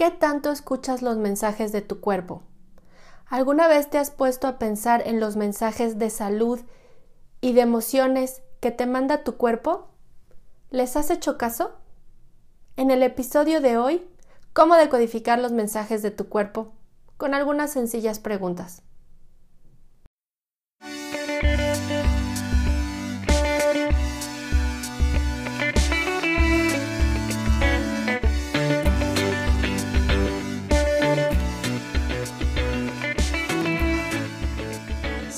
¿Qué tanto escuchas los mensajes de tu cuerpo? ¿Alguna vez te has puesto a pensar en los mensajes de salud y de emociones que te manda tu cuerpo? ¿Les has hecho caso? En el episodio de hoy, ¿cómo decodificar los mensajes de tu cuerpo? Con algunas sencillas preguntas.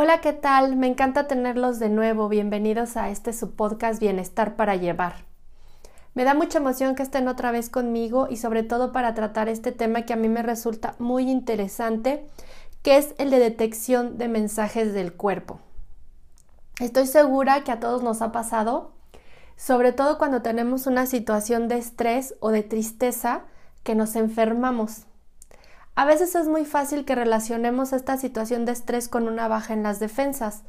Hola, ¿qué tal? Me encanta tenerlos de nuevo. Bienvenidos a este su podcast Bienestar para Llevar. Me da mucha emoción que estén otra vez conmigo y sobre todo para tratar este tema que a mí me resulta muy interesante, que es el de detección de mensajes del cuerpo. Estoy segura que a todos nos ha pasado, sobre todo cuando tenemos una situación de estrés o de tristeza, que nos enfermamos. A veces es muy fácil que relacionemos esta situación de estrés con una baja en las defensas,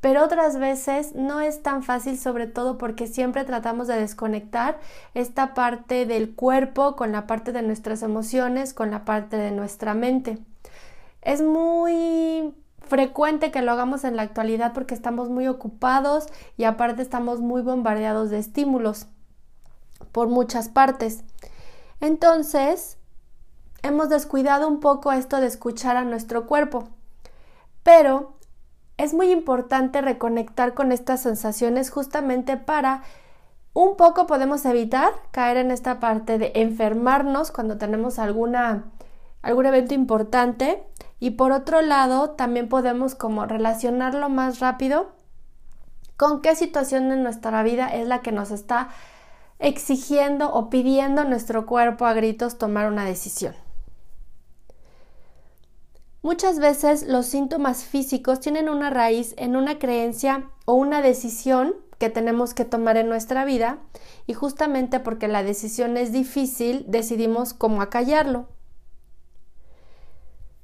pero otras veces no es tan fácil, sobre todo porque siempre tratamos de desconectar esta parte del cuerpo con la parte de nuestras emociones, con la parte de nuestra mente. Es muy frecuente que lo hagamos en la actualidad porque estamos muy ocupados y aparte estamos muy bombardeados de estímulos por muchas partes. Entonces, hemos descuidado un poco esto de escuchar a nuestro cuerpo. Pero es muy importante reconectar con estas sensaciones justamente para un poco podemos evitar caer en esta parte de enfermarnos cuando tenemos alguna algún evento importante y por otro lado también podemos como relacionarlo más rápido con qué situación en nuestra vida es la que nos está exigiendo o pidiendo nuestro cuerpo a gritos tomar una decisión. Muchas veces los síntomas físicos tienen una raíz en una creencia o una decisión que tenemos que tomar en nuestra vida y justamente porque la decisión es difícil decidimos cómo acallarlo.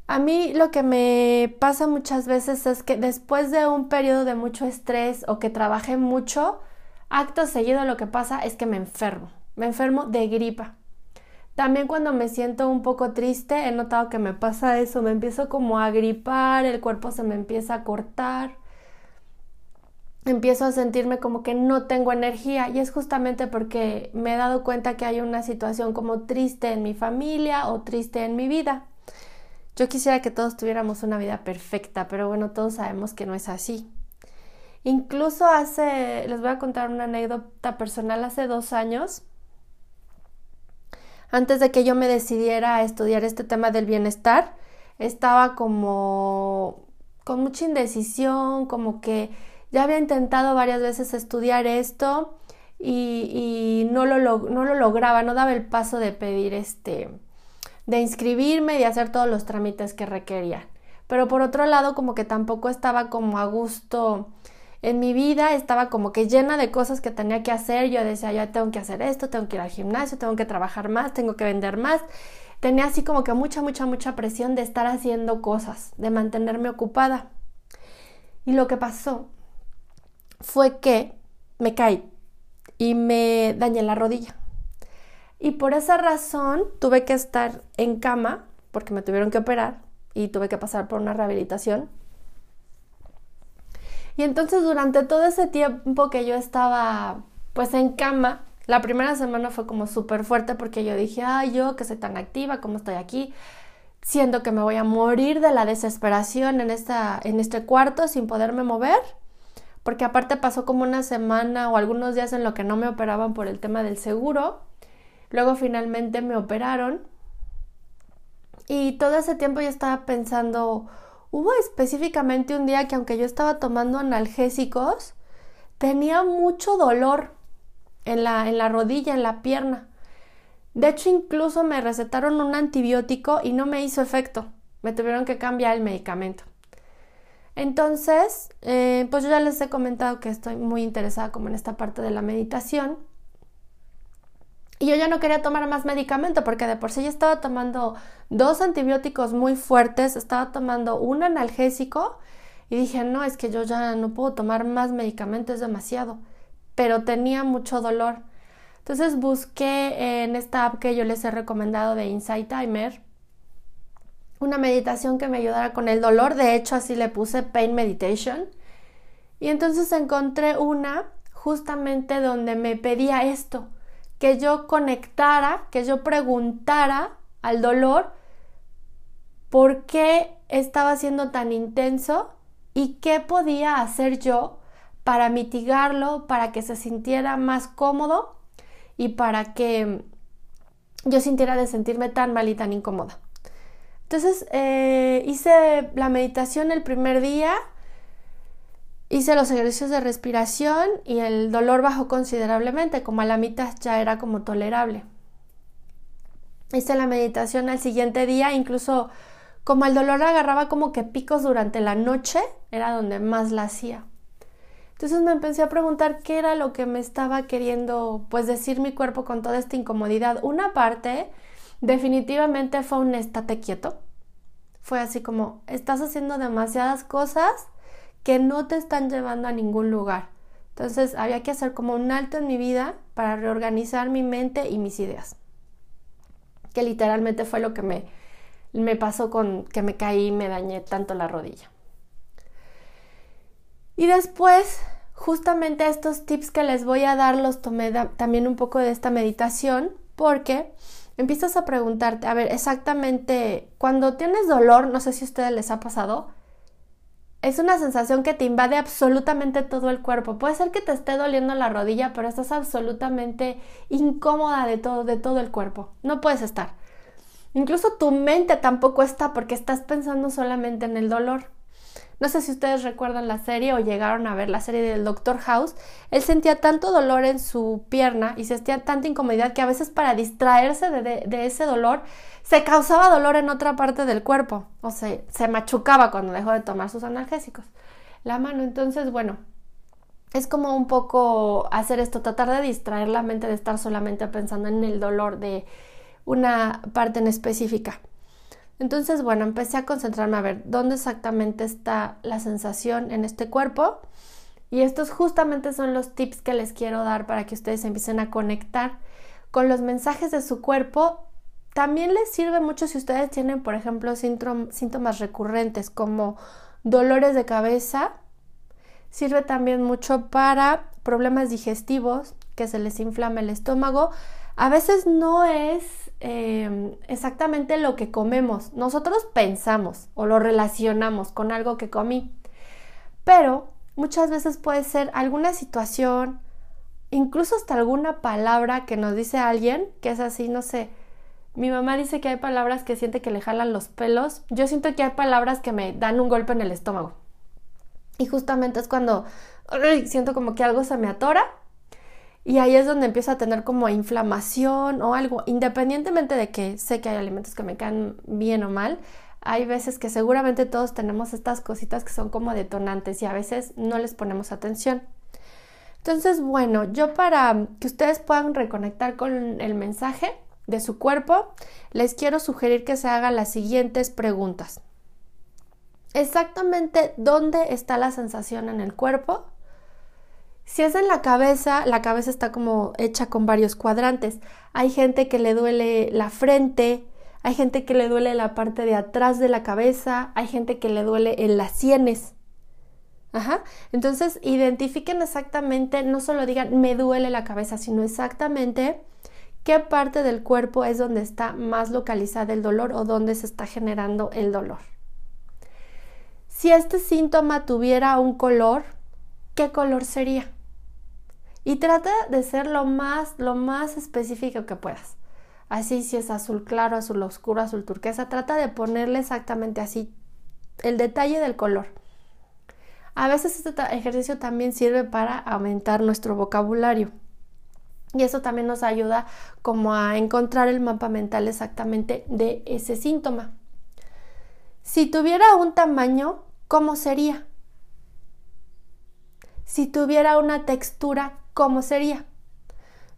A mí lo que me pasa muchas veces es que después de un periodo de mucho estrés o que trabajé mucho, acto seguido lo que pasa es que me enfermo, me enfermo de gripa. También cuando me siento un poco triste he notado que me pasa eso, me empiezo como a gripar, el cuerpo se me empieza a cortar, empiezo a sentirme como que no tengo energía y es justamente porque me he dado cuenta que hay una situación como triste en mi familia o triste en mi vida. Yo quisiera que todos tuviéramos una vida perfecta, pero bueno, todos sabemos que no es así. Incluso hace, les voy a contar una anécdota personal, hace dos años, antes de que yo me decidiera a estudiar este tema del bienestar, estaba como con mucha indecisión, como que ya había intentado varias veces estudiar esto y, no, lo, no lo lograba, no daba el paso de pedir este, de inscribirme y hacer todos los trámites que requería. Pero por otro lado, como que tampoco estaba como a gusto en mi vida estaba como que llena de cosas que tenía que hacer. Yo decía, ya tengo que hacer esto, tengo que ir al gimnasio, tengo que trabajar más, tengo que vender más. Tenía así como que mucha, mucha, mucha presión de estar haciendo cosas, de mantenerme ocupada. Y lo que pasó fue que me caí y me dañé la rodilla. Y por esa razón tuve que estar en cama porque me tuvieron que operar y tuve que pasar por una rehabilitación y entonces durante todo ese tiempo que yo estaba pues en cama, la primera semana fue como súper fuerte porque yo dije, ay, yo que soy tan activa, ¿cómo estoy aquí? Siento que me voy a morir de la desesperación en, esta, en este cuarto sin poderme mover, porque aparte pasó como una semana o algunos días en lo que no me operaban por el tema del seguro. Luego finalmente me operaron y todo ese tiempo yo estaba pensando, Hubo específicamente un día que aunque yo estaba tomando analgésicos, tenía mucho dolor en la, en la rodilla, en la pierna. De hecho, incluso me recetaron un antibiótico y no me hizo efecto. Me tuvieron que cambiar el medicamento. Entonces, eh, pues yo ya les he comentado que estoy muy interesada como en esta parte de la meditación. Y yo ya no quería tomar más medicamento porque de por sí ya estaba tomando dos antibióticos muy fuertes, estaba tomando un analgésico y dije, no, es que yo ya no puedo tomar más medicamento, es demasiado. Pero tenía mucho dolor. Entonces busqué en esta app que yo les he recomendado de Insight Timer una meditación que me ayudara con el dolor. De hecho, así le puse Pain Meditation. Y entonces encontré una justamente donde me pedía esto, que yo conectara, que yo preguntara al dolor por qué estaba siendo tan intenso y qué podía hacer yo para mitigarlo, para que se sintiera más cómodo y para que yo sintiera de sentirme tan mal y tan incómoda. Entonces eh, hice la meditación el primer día, hice los ejercicios de respiración y el dolor bajó considerablemente, como a la mitad ya era como tolerable. Hice la meditación al siguiente día, incluso como el dolor agarraba como que picos durante la noche, era donde más la hacía. Entonces me empecé a preguntar qué era lo que me estaba queriendo pues decir mi cuerpo con toda esta incomodidad. Una parte definitivamente fue un estate quieto. Fue así como, estás haciendo demasiadas cosas que no te están llevando a ningún lugar. Entonces había que hacer como un alto en mi vida para reorganizar mi mente y mis ideas. Que literalmente fue lo que me, me pasó con que me caí y me dañé tanto la rodilla. Y después, justamente estos tips que les voy a dar los tomé también un poco de esta meditación porque empiezas a preguntarte, a ver, exactamente, cuando tienes dolor, no sé si a ustedes les ha pasado, es una sensación que te invade absolutamente todo el cuerpo. Puede ser que te esté doliendo la rodilla, pero estás absolutamente incómoda de todo, de todo el cuerpo. No puedes estar. Incluso tu mente tampoco está porque estás pensando solamente en el dolor. No sé si ustedes recuerdan la serie o llegaron a ver la serie del Doctor House. Él sentía tanto dolor en su pierna y sentía tanta incomodidad que a veces para distraerse de, ese dolor se causaba dolor en otra parte del cuerpo. O sea, se machucaba cuando dejó de tomar sus analgésicos. La mano, entonces, bueno, es como un poco hacer esto, tratar de distraer la mente de estar solamente pensando en el dolor de una parte en específica. Entonces, bueno, empecé a concentrarme a ver dónde exactamente está la sensación en este cuerpo. Y estos justamente son los tips que les quiero dar para que ustedes empiecen a conectar con los mensajes de su cuerpo. También les sirve mucho si ustedes tienen, por ejemplo, síntomas recurrentes como dolores de cabeza. Sirve también mucho para problemas digestivos, que se les inflama el estómago. A veces no es Em, exactamente lo que comemos. Nosotros pensamos o lo relacionamos con algo que comí, pero muchas veces puede ser alguna situación, incluso hasta alguna palabra que nos dice alguien, que es así, no sé. Mi mamá dice que hay palabras que siente que le jalan los pelos. Yo siento que hay palabras que me dan un golpe en el estómago. Y justamente es cuando siento como que algo se me atora y ahí es donde empiezo a tener como inflamación o algo, independientemente de que sé que hay alimentos que me caen bien o mal. Hay veces que seguramente todos tenemos estas cositas que son como detonantes y a veces no les ponemos atención. Entonces, bueno, yo para que ustedes puedan reconectar con el mensaje de su cuerpo, les quiero sugerir que se hagan las siguientes preguntas. Exactamente dónde está la sensación en el cuerpo, si es en la cabeza, la cabeza está como hecha con varios cuadrantes. Hay gente que le duele la frente, hay gente que le duele la parte de atrás de la cabeza, hay gente que le duele en las sienes. Ajá. Entonces, identifiquen exactamente, no solo digan me duele la cabeza, sino exactamente qué parte del cuerpo es donde está más localizada el dolor o dónde se está generando el dolor. Si este síntoma tuviera un color, ¿qué color sería? Y trata de ser lo más, lo más específico que puedas. Así si es azul claro, azul oscuro, azul turquesa, trata de ponerle exactamente así el detalle del color. A veces este ejercicio también sirve para aumentar nuestro vocabulario. Y eso también nos ayuda como a encontrar el mapa mental exactamente de ese síntoma. Si tuviera un tamaño, ¿cómo sería? Si tuviera una textura, ¿cómo sería?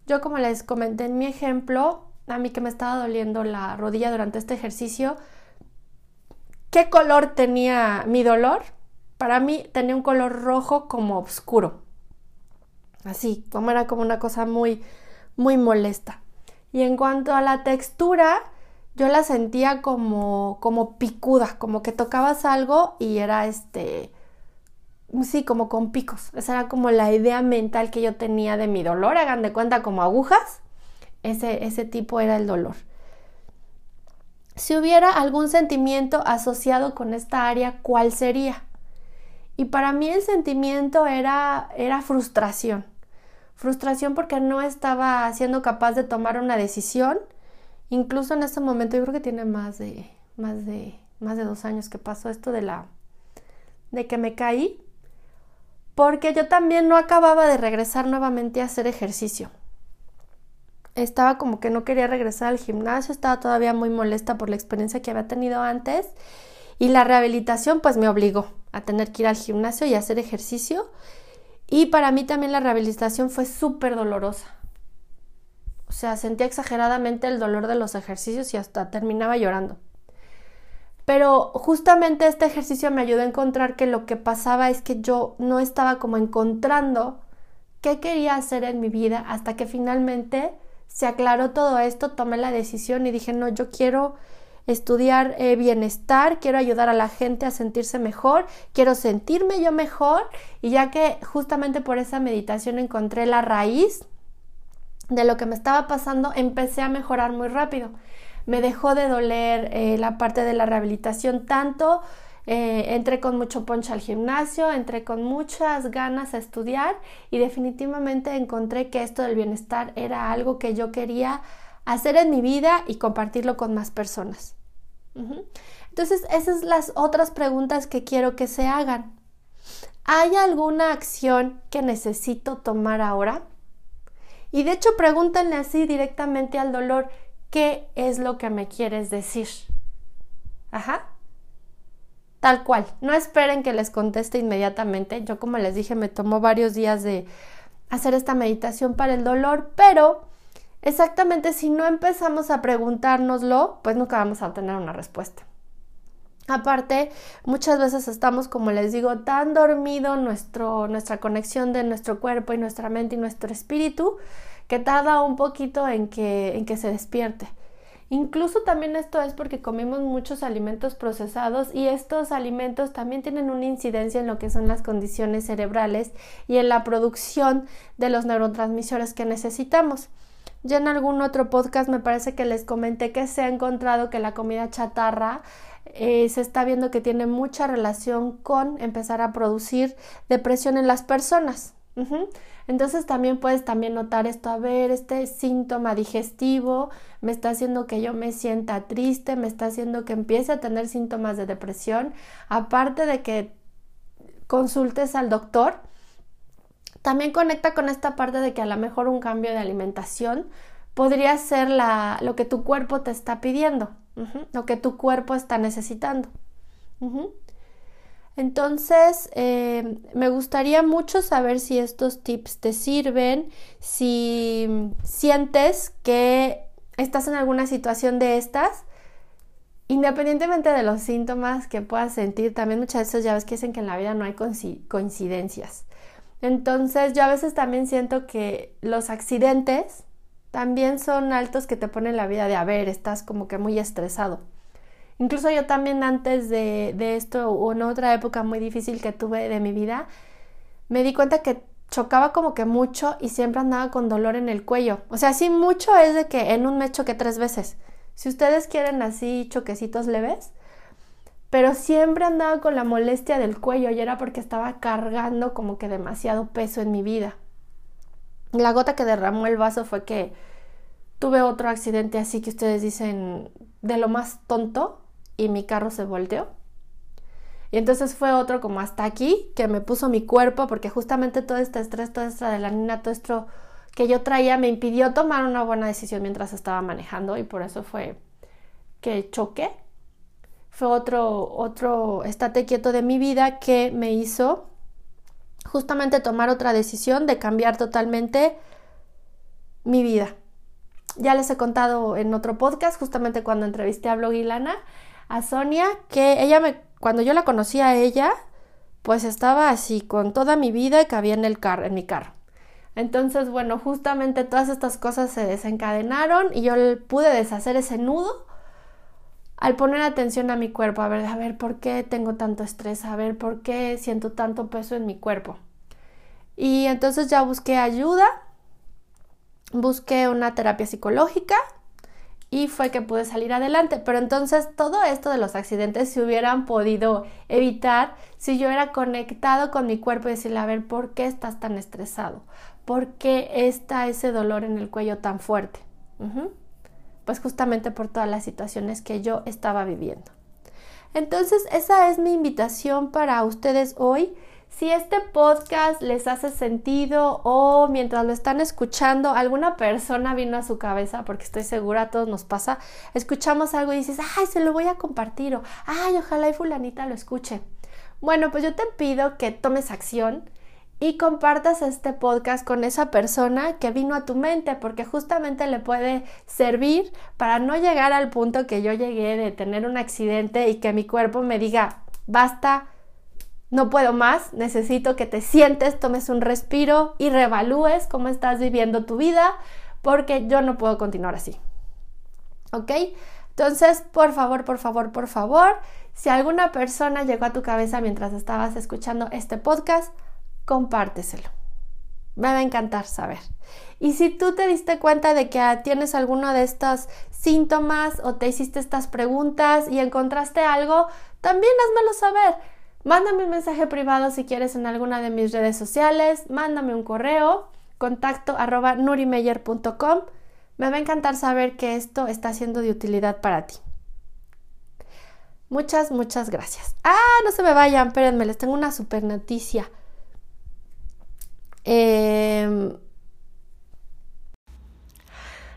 Yo como les comenté en mi ejemplo, a mí que me estaba doliendo la rodilla durante este ejercicio, ¿qué color tenía mi dolor? Para mí tenía un color rojo como oscuro. Así, como era como una cosa muy, muy molesta. Y en cuanto a la textura, yo la sentía como, como picuda, como que tocabas algo y era este, sí, como con picos. Esa era como la idea mental que yo tenía de mi dolor. Hagan de cuenta como agujas. Ese, ese tipo era el dolor. Si hubiera algún sentimiento asociado con esta área, ¿cuál sería? Y para mí el sentimiento era, era frustración. Frustración porque no estaba siendo capaz de tomar una decisión. Incluso en este momento, yo creo que tiene más de, más de, más de dos años que pasó esto de la, de que me caí. Porque yo también no acababa de regresar nuevamente a hacer ejercicio. Estaba como que no quería regresar al gimnasio, estaba todavía muy molesta por la experiencia que había tenido antes y la rehabilitación pues me obligó a tener que ir al gimnasio y hacer ejercicio y para mí también la rehabilitación fue súper dolorosa. O sea, sentía exageradamente el dolor de los ejercicios y hasta terminaba llorando. Pero justamente este ejercicio me ayudó a encontrar que lo que pasaba es que yo no estaba como encontrando qué quería hacer en mi vida hasta que finalmente se aclaró todo esto, tomé la decisión y dije, no, yo quiero estudiar eh, bienestar, quiero ayudar a la gente a sentirse mejor, quiero sentirme yo mejor y ya que justamente por esa meditación encontré la raíz de lo que me estaba pasando, empecé a mejorar muy rápido. Me dejó de doler eh, la parte de la rehabilitación tanto, eh, entré con mucho poncho al gimnasio, entré con muchas ganas a estudiar y definitivamente encontré que esto del bienestar era algo que yo quería hacer en mi vida y compartirlo con más personas. Entonces, esas son las otras preguntas que quiero que se hagan. ¿Hay alguna acción que necesito tomar ahora? Y de hecho, pregúntenle así directamente al dolor, ¿qué es lo que me quieres decir? Ajá. Tal cual. No esperen que les conteste inmediatamente. Yo, como les dije, me tomó varios días de hacer esta meditación para el dolor, pero Exactamente, si no empezamos a preguntárnoslo, pues nunca vamos a obtener una respuesta. Aparte, muchas veces estamos, como les digo, tan dormido nuestro, nuestra conexión de nuestro cuerpo y nuestra mente y nuestro espíritu que tarda un poquito en que, en que se despierte. Incluso también esto es porque comemos muchos alimentos procesados y estos alimentos también tienen una incidencia en lo que son las condiciones cerebrales y en la producción de los neurotransmisores que necesitamos. Ya en algún otro podcast me parece que les comenté que se ha encontrado que la comida chatarra eh, se está viendo que tiene mucha relación con empezar a producir depresión en las personas. Entonces también puedes también notar esto, a ver, este síntoma digestivo me está haciendo que yo me sienta triste, me está haciendo que empiece a tener síntomas de depresión, aparte de que consultes al doctor también conecta con esta parte de que a lo mejor un cambio de alimentación podría ser la, lo que tu cuerpo te está pidiendo, lo que tu cuerpo está necesitando. Entonces, eh, me gustaría mucho saber si estos tips te sirven, si sientes que estás en alguna situación de estas, independientemente de los síntomas que puedas sentir, también muchas veces ya ves que dicen que en la vida no hay coincidencias. Entonces yo a veces también siento que los accidentes también son altos que te ponen la vida de a ver, estás como que muy estresado. Incluso yo también antes de, de esto o en otra época muy difícil que tuve de mi vida, me di cuenta que chocaba como que mucho y siempre andaba con dolor en el cuello. O sea, sí mucho es de que en un mes choqué tres veces. Si ustedes quieren así choquecitos leves, pero siempre andaba con la molestia del cuello y era porque estaba cargando como que demasiado peso en mi vida. La gota que derramó el vaso fue que tuve otro accidente así que ustedes dicen de lo más tonto y mi carro se volteó. Y entonces fue otro como hasta aquí que me puso mi cuerpo porque justamente todo este estrés, toda esta adrenalina, todo esto que yo traía me impidió tomar una buena decisión mientras estaba manejando y por eso fue que choqué. Fue otro, otro estate quieto de mi vida que me hizo justamente tomar otra decisión de cambiar totalmente mi vida. Ya les he contado en otro podcast, justamente cuando entrevisté a Blogilana, a Sonia, que ella me, cuando yo la conocí a ella, pues estaba así con toda mi vida y cabía en el carro, en mi carro. Entonces, bueno, justamente todas estas cosas se desencadenaron y yo pude deshacer ese nudo al poner atención a mi cuerpo, a ver, a ver por qué tengo tanto estrés, a ver por qué siento tanto peso en mi cuerpo. Y entonces ya busqué ayuda, busqué una terapia psicológica y fue que pude salir adelante. Pero entonces todo esto de los accidentes se hubieran podido evitar si yo hubiera conectado con mi cuerpo y decirle, a ver, ¿por qué estás tan estresado? ¿Por qué está ese dolor en el cuello tan fuerte? Pues justamente por todas las situaciones que yo estaba viviendo. Entonces esa es mi invitación para ustedes hoy si este podcast les hace sentido o mientras lo están escuchando alguna persona vino a su cabeza, porque estoy segura a todos nos pasa, escuchamos algo y dices, ay, se lo voy a compartir o, ay, ojalá y fulanita lo escuche. Bueno, pues yo te pido que tomes acción y compartas este podcast con esa persona que vino a tu mente, porque justamente le puede servir para no llegar al punto que yo llegué de tener un accidente y que mi cuerpo me diga, basta, no puedo más, necesito que te sientes, tomes un respiro y reevalúes cómo estás viviendo tu vida, porque yo no puedo continuar así. ¿Ok? Entonces, por favor, por favor, por favor, si alguna persona llegó a tu cabeza mientras estabas escuchando este podcast, compárteselo. Me va a encantar saber. Y si tú te diste cuenta de que tienes alguno de estos síntomas o te hiciste estas preguntas y encontraste algo, también házmelo saber Mándame un mensaje privado si quieres en alguna de mis redes sociales, mándame un correo, contacto arroba nurimeyer.com. Me va a encantar saber que esto está siendo de utilidad para ti. Muchas, muchas gracias. Ah, no se me vayan, espérenme, les tengo una super noticia. Em,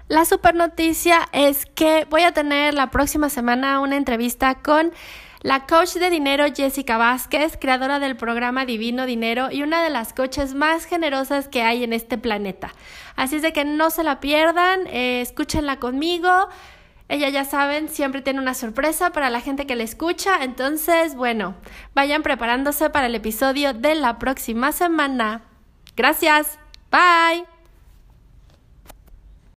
la super noticia es que voy a tener la próxima semana una entrevista con la coach de dinero Jessica Vázquez, creadora del programa Divino Dinero y una de las coaches más generosas que hay en este planeta. Así es de que no se la pierdan, eh, escúchenla conmigo. Ella ya saben, siempre tiene una sorpresa para la gente que la escucha. Entonces, bueno, vayan preparándose para el episodio de la próxima semana. Gracias. Bye.